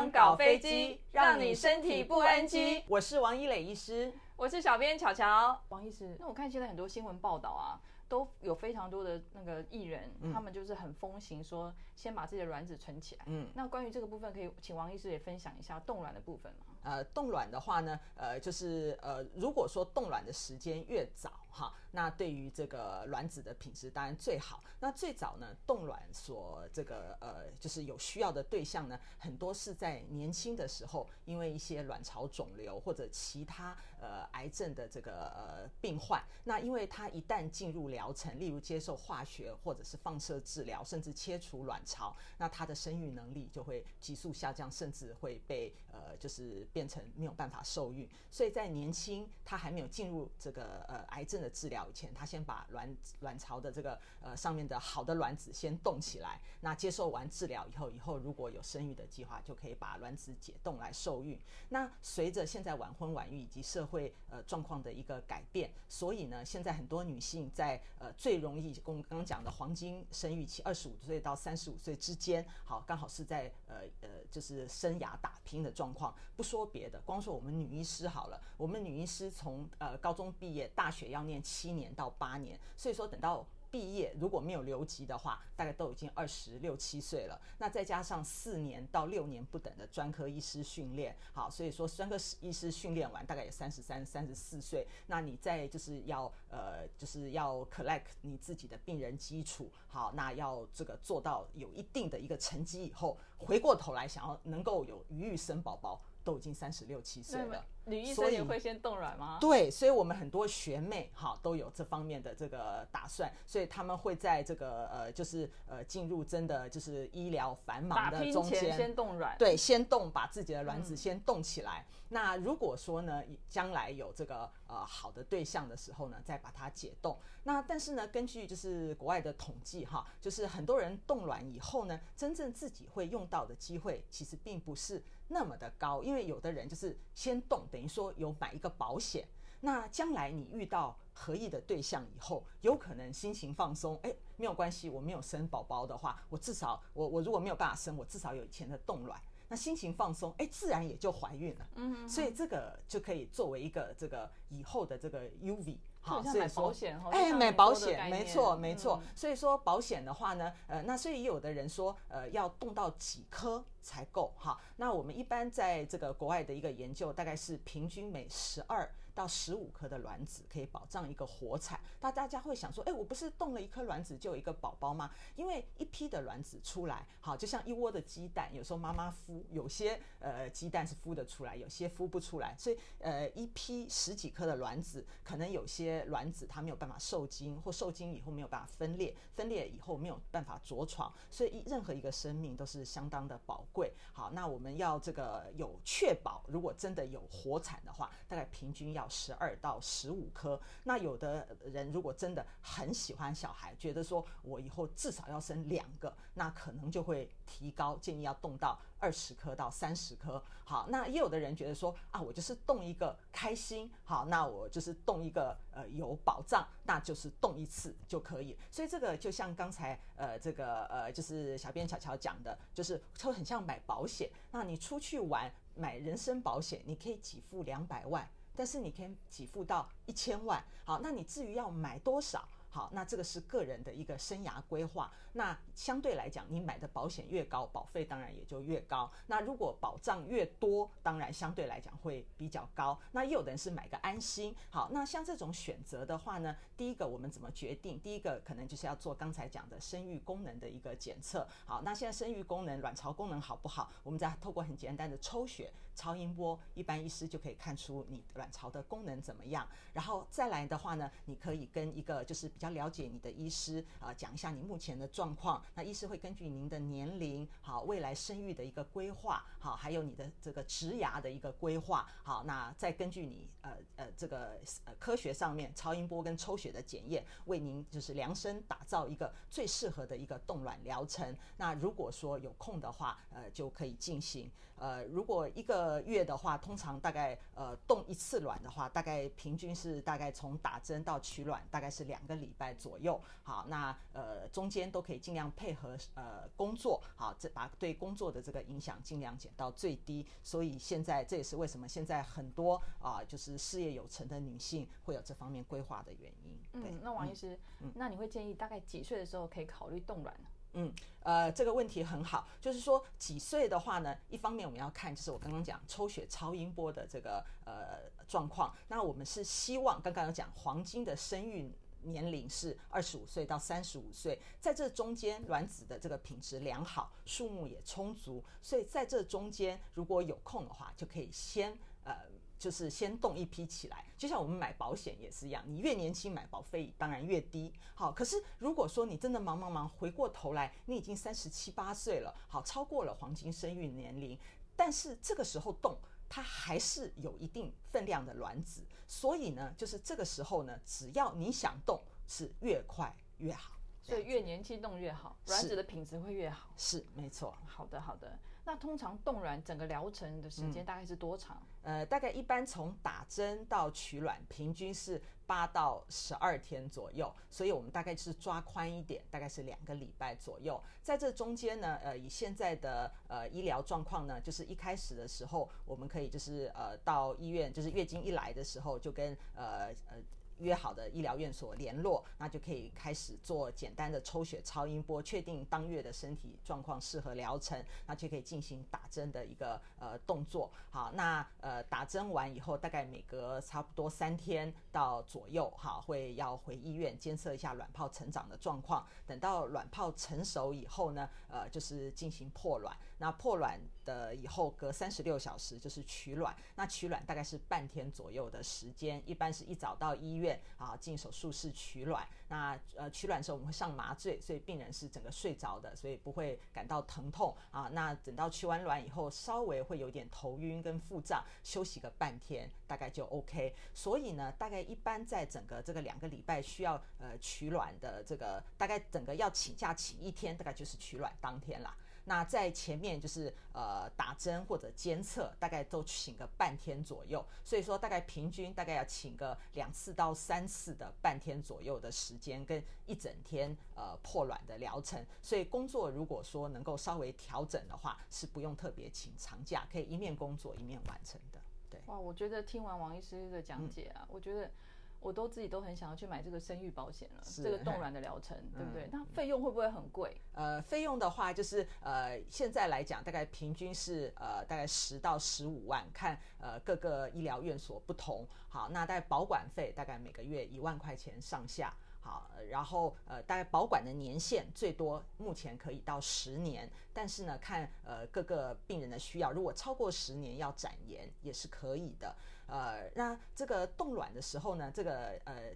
张搞飞机，让你身体不 NG。我是王一磊医师，我是小编巧巧。王医师，那我看现在很多新闻报道啊，都有非常多的那个艺人，嗯、他们就是很风行说，先把自己的卵子存起来。嗯，那关于这个部分，可以请王医师也分享一下冻卵的部分吗？呃，冻卵的话呢，呃，就是呃，如果说冻卵的时间越早，哈，那对于这个卵子的品质当然最好。那最早呢，冻卵所这个呃，就是有需要的对象呢，很多是在年轻的时候，因为一些卵巢肿瘤或者其他呃癌症的这个呃病患。那因为他一旦进入疗程，例如接受化学或者是放射治疗，甚至切除卵巢，那他的生育能力就会急速下降，甚至会被呃就是。变成没有办法受孕，所以在年轻他还没有进入这个呃癌症的治疗以前，他先把卵卵巢的这个呃上面的好的卵子先冻起来。那接受完治疗以后，以后如果有生育的计划，就可以把卵子解冻来受孕。那随着现在晚婚晚育以及社会呃状况的一个改变，所以呢，现在很多女性在呃最容易跟，我们刚刚讲的黄金生育期，二十五岁到三十五岁之间，好，刚好是在呃呃就是生涯打拼的状况，不。说别的，光说我们女医师好了，我们女医师从呃高中毕业，大学要念七年到八年，所以说等到毕业如果没有留级的话，大概都已经二十六七岁了。那再加上四年到六年不等的专科医师训练，好，所以说专科医师训练完大概也三十三、三十四岁。那你再就是要呃就是要 collect 你自己的病人基础，好，那要这个做到有一定的一个成绩以后，回过头来想要能够有余育生宝宝。都已经三十六七岁了，女医生也会先冻卵吗？对，所以我们很多学妹哈都有这方面的这个打算，所以他们会在这个呃就是呃进入真的就是医疗繁忙的中间先冻卵，对，先冻把自己的卵子先冻起来。嗯、那如果说呢将来有这个呃好的对象的时候呢，再把它解冻。那但是呢，根据就是国外的统计哈，就是很多人冻卵以后呢，真正自己会用到的机会其实并不是那么的高，因为有的人就是先冻，等于说有买一个保险。那将来你遇到合意的对象以后，有可能心情放松，哎，没有关系，我没有生宝宝的话，我至少我我如果没有办法生，我至少有以前的冻卵，那心情放松，哎，自然也就怀孕了。嗯所以这个就可以作为一个这个以后的这个 UV。好，所以保险哎，买保险，没错，没错。所以说保险的话呢，呃，那所以也有的人说，呃，要动到几颗才够哈？那我们一般在这个国外的一个研究，大概是平均每十二到十五颗的卵子可以保障一个活产。那大家会想说，哎，我不是冻了一颗卵子就有一个宝宝吗？因为一批的卵子出来，好，就像一窝的鸡蛋，有时候妈妈孵，有些呃鸡蛋是孵得出来，有些孵不出来，所以呃一批十几颗的卵子，可能有些。卵子它没有办法受精，或受精以后没有办法分裂，分裂以后没有办法着床，所以一任何一个生命都是相当的宝贵。好，那我们要这个有确保，如果真的有活产的话，大概平均要十二到十五颗。那有的人如果真的很喜欢小孩，觉得说我以后至少要生两个，那可能就会提高，建议要动到二十颗到三十颗。好，那也有的人觉得说啊，我就是动一个开心，好，那我就是动一个。呃，有保障，那就是动一次就可以。所以这个就像刚才呃，这个呃，就是小编巧巧讲的，就是就很像买保险。那你出去玩买人身保险，你可以给付两百万，但是你可以给付到一千万。好，那你至于要买多少？好，那这个是个人的一个生涯规划。那相对来讲，你买的保险越高，保费当然也就越高。那如果保障越多，当然相对来讲会比较高。那也有的人是买个安心。好，那像这种选择的话呢，第一个我们怎么决定？第一个可能就是要做刚才讲的生育功能的一个检测。好，那现在生育功能、卵巢功能好不好？我们再透过很简单的抽血、超音波，一般医师就可以看出你卵巢的功能怎么样。然后再来的话呢，你可以跟一个就是。比较了解你的医师啊，讲一下你目前的状况。那医师会根据您的年龄，好，未来生育的一个规划，好，还有你的这个植牙的一个规划，好，那再根据你呃呃这个呃科学上面超音波跟抽血的检验，为您就是量身打造一个最适合的一个冻卵疗程。那如果说有空的话，呃，就可以进行。呃，如果一个月的话，通常大概呃冻一次卵的话，大概平均是大概从打针到取卵大概是两个礼礼拜左右。好，那呃中间都可以尽量配合呃工作，好，这把对工作的这个影响尽量减到最低。所以现在这也是为什么现在很多啊、呃、就是事业有成的女性会有这方面规划的原因。对，嗯，那王医师，嗯，那你会建议大概几岁的时候可以考虑冻卵呢？嗯，呃，这个问题很好，就是说几岁的话呢，一方面我们要看就是我刚刚讲抽血超音波的这个呃状况，那我们是希望刚刚有讲黄金的生育年龄是二十五岁到三十五岁，在这中间卵子的这个品质良好，数目也充足，所以在这中间如果有空的话，就可以先呃。就是先冻一批起来，就像我们买保险也是一样，你越年轻买保费当然越低。好，可是如果说你真的忙忙忙，回过头来你已经三十七八岁了，好，超过了黄金生育年龄，但是这个时候冻，它还是有一定分量的卵子，所以呢，就是这个时候呢，只要你想动，是越快越好，所以越年轻动越好，卵子的品质会越好。是，是没错。好的，好的。那通常冻卵整个疗程的时间大概是多长？嗯、呃，大概一般从打针到取卵，平均是八到十二天左右，所以我们大概是抓宽一点，大概是两个礼拜左右。在这中间呢，呃，以现在的呃医疗状况呢，就是一开始的时候，我们可以就是呃到医院，就是月经一来的时候就跟呃呃。约好的医疗院所联络，那就可以开始做简单的抽血、超音波，确定当月的身体状况适合疗程，那就可以进行打针的一个呃动作。好，那呃打针完以后，大概每隔差不多三天到左右，好，会要回医院监测一下卵泡成长的状况。等到卵泡成熟以后呢，呃，就是进行破卵。那破卵的以后隔三十六小时就是取卵，那取卵大概是半天左右的时间，一般是一早到医院啊进手术室取卵。那呃取卵的时候我们会上麻醉，所以病人是整个睡着的，所以不会感到疼痛啊。那等到取完卵以后，稍微会有点头晕跟腹胀，休息个半天大概就 OK。所以呢，大概一般在整个这个两个礼拜需要呃取卵的这个大概整个要请假请一天，大概就是取卵当天啦。那在前面就是呃打针或者监测，大概都请个半天左右，所以说大概平均大概要请个两次到三次的半天左右的时间，跟一整天呃破卵的疗程。所以工作如果说能够稍微调整的话，是不用特别请长假，可以一面工作一面完成的。对，哇，我觉得听完王医师的讲解啊，我觉得。我都自己都很想要去买这个生育保险了，这个冻卵的疗程，对不对？嗯、那费用会不会很贵？呃，费用的话就是呃，现在来讲大概平均是呃大概十到十五万，看呃各个医疗院所不同。好，那大概保管费大概每个月一万块钱上下。好，然后呃大概保管的年限最多目前可以到十年，但是呢看呃各个病人的需要，如果超过十年要展延也是可以的。呃，那这个冻卵的时候呢，这个呃，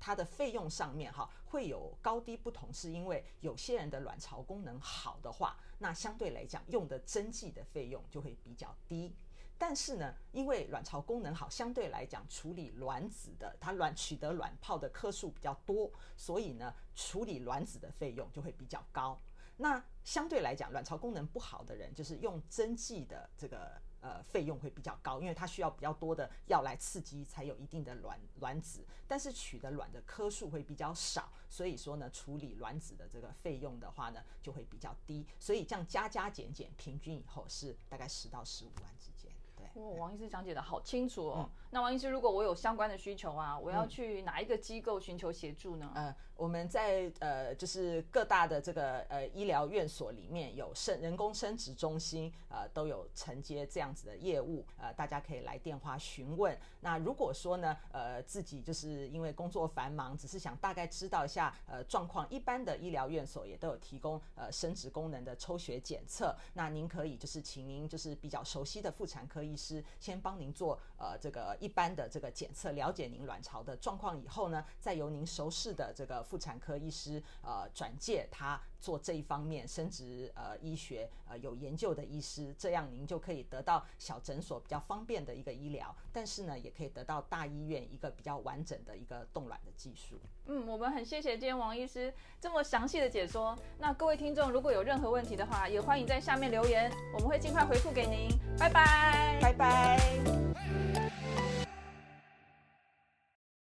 它的费用上面哈会有高低不同，是因为有些人的卵巢功能好的话，那相对来讲用的针剂的费用就会比较低。但是呢，因为卵巢功能好，相对来讲处理卵子的，它卵取得卵泡的颗数比较多，所以呢，处理卵子的费用就会比较高。那相对来讲，卵巢功能不好的人，就是用针剂的这个。呃，费用会比较高，因为它需要比较多的药来刺激，才有一定的卵卵子。但是取的卵的颗数会比较少，所以说呢，处理卵子的这个费用的话呢，就会比较低。所以这样加加减减，平均以后是大概十到十五万之间。王医师讲解的好清楚哦。嗯、那王医师，如果我有相关的需求啊，我要去哪一个机构寻求协助呢？嗯。呃我们在呃，就是各大的这个呃医疗院所里面有生人工生殖中心，呃，都有承接这样子的业务，呃，大家可以来电话询问。那如果说呢，呃，自己就是因为工作繁忙，只是想大概知道一下呃状况，一般的医疗院所也都有提供呃生殖功能的抽血检测。那您可以就是请您就是比较熟悉的妇产科医师先帮您做呃这个一般的这个检测，了解您卵巢的状况以后呢，再由您熟识的这个。妇产科医师呃转介他做这一方面生殖呃医学呃有研究的医师，这样您就可以得到小诊所比较方便的一个医疗，但是呢也可以得到大医院一个比较完整的一个冻卵的技术。嗯，我们很谢谢今天王医师这么详细的解说。那各位听众如果有任何问题的话，也欢迎在下面留言，我们会尽快回复给您。拜拜，拜拜。